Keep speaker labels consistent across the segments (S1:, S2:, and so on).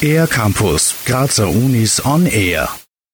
S1: Air Campus, Grazer Unis on Air.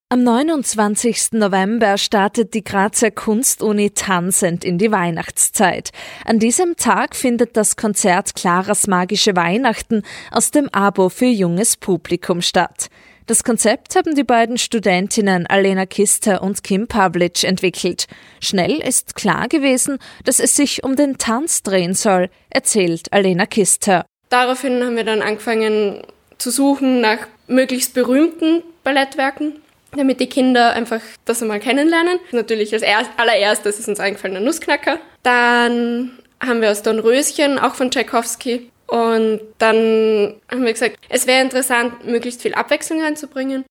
S2: Am 29. November startet die Grazer Kunstuni tanzend in die Weihnachtszeit. An diesem Tag findet das Konzert Klaras Magische Weihnachten aus dem Abo für junges Publikum statt. Das Konzept haben die beiden Studentinnen Alena Kister und Kim Pavlic entwickelt. Schnell ist klar gewesen, dass es sich um den Tanz drehen soll, erzählt Alena Kister.
S3: Daraufhin haben wir dann angefangen zu suchen nach möglichst berühmten Ballettwerken, damit die Kinder einfach das einmal kennenlernen. Natürlich als allererstes ist uns eingefallen der Nussknacker. Dann haben wir aus Dornröschen, auch von Tchaikovsky, und dann haben wir gesagt, es wäre interessant, möglichst viel Abwechslung reinzubringen.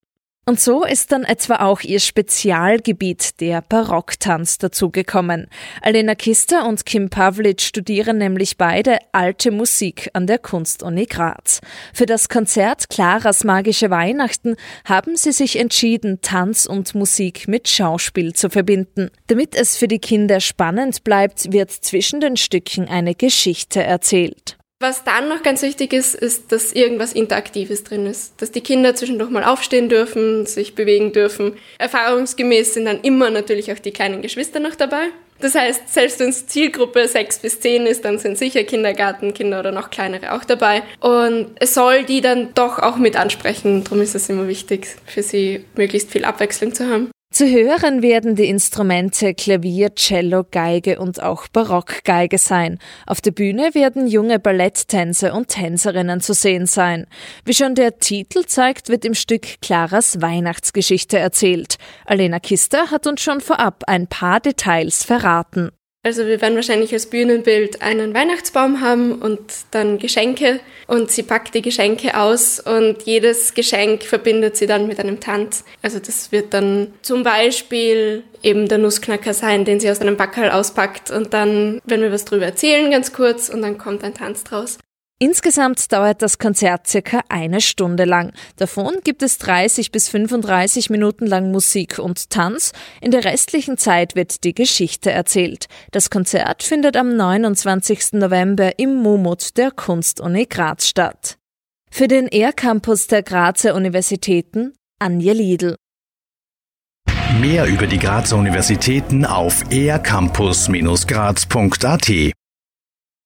S2: Und so ist dann etwa auch ihr Spezialgebiet, der Barocktanz, dazugekommen. Alena Kister und Kim Pavlic studieren nämlich beide alte Musik an der Kunstuni Graz. Für das Konzert Claras Magische Weihnachten haben sie sich entschieden, Tanz und Musik mit Schauspiel zu verbinden. Damit es für die Kinder spannend bleibt, wird zwischen den Stücken eine Geschichte erzählt.
S3: Was dann noch ganz wichtig ist, ist, dass irgendwas Interaktives drin ist. Dass die Kinder zwischendurch mal aufstehen dürfen, sich bewegen dürfen. Erfahrungsgemäß sind dann immer natürlich auch die kleinen Geschwister noch dabei. Das heißt, selbst wenn es Zielgruppe 6 bis 10 ist, dann sind sicher Kindergartenkinder oder noch kleinere auch dabei. Und es soll die dann doch auch mit ansprechen. Darum ist es immer wichtig, für sie möglichst viel Abwechslung zu haben.
S2: Zu hören werden die Instrumente Klavier, Cello, Geige und auch Barockgeige sein. Auf der Bühne werden junge Balletttänzer und Tänzerinnen zu sehen sein. Wie schon der Titel zeigt, wird im Stück Claras Weihnachtsgeschichte erzählt. Alena Kister hat uns schon vorab ein paar Details verraten.
S3: Also wir werden wahrscheinlich als Bühnenbild einen Weihnachtsbaum haben und dann Geschenke und sie packt die Geschenke aus und jedes Geschenk verbindet sie dann mit einem Tanz. Also das wird dann zum Beispiel eben der Nussknacker sein, den sie aus einem Backerl auspackt und dann werden wir was drüber erzählen ganz kurz und dann kommt ein Tanz draus.
S2: Insgesamt dauert das Konzert circa eine Stunde lang. Davon gibt es 30 bis 35 Minuten lang Musik und Tanz. In der restlichen Zeit wird die Geschichte erzählt. Das Konzert findet am 29. November im Mumut der Kunstuni Graz statt. Für den ER-Campus der Grazer Universitäten Anja Liedl.
S1: Mehr über die Grazer Universitäten auf ercampus-graz.at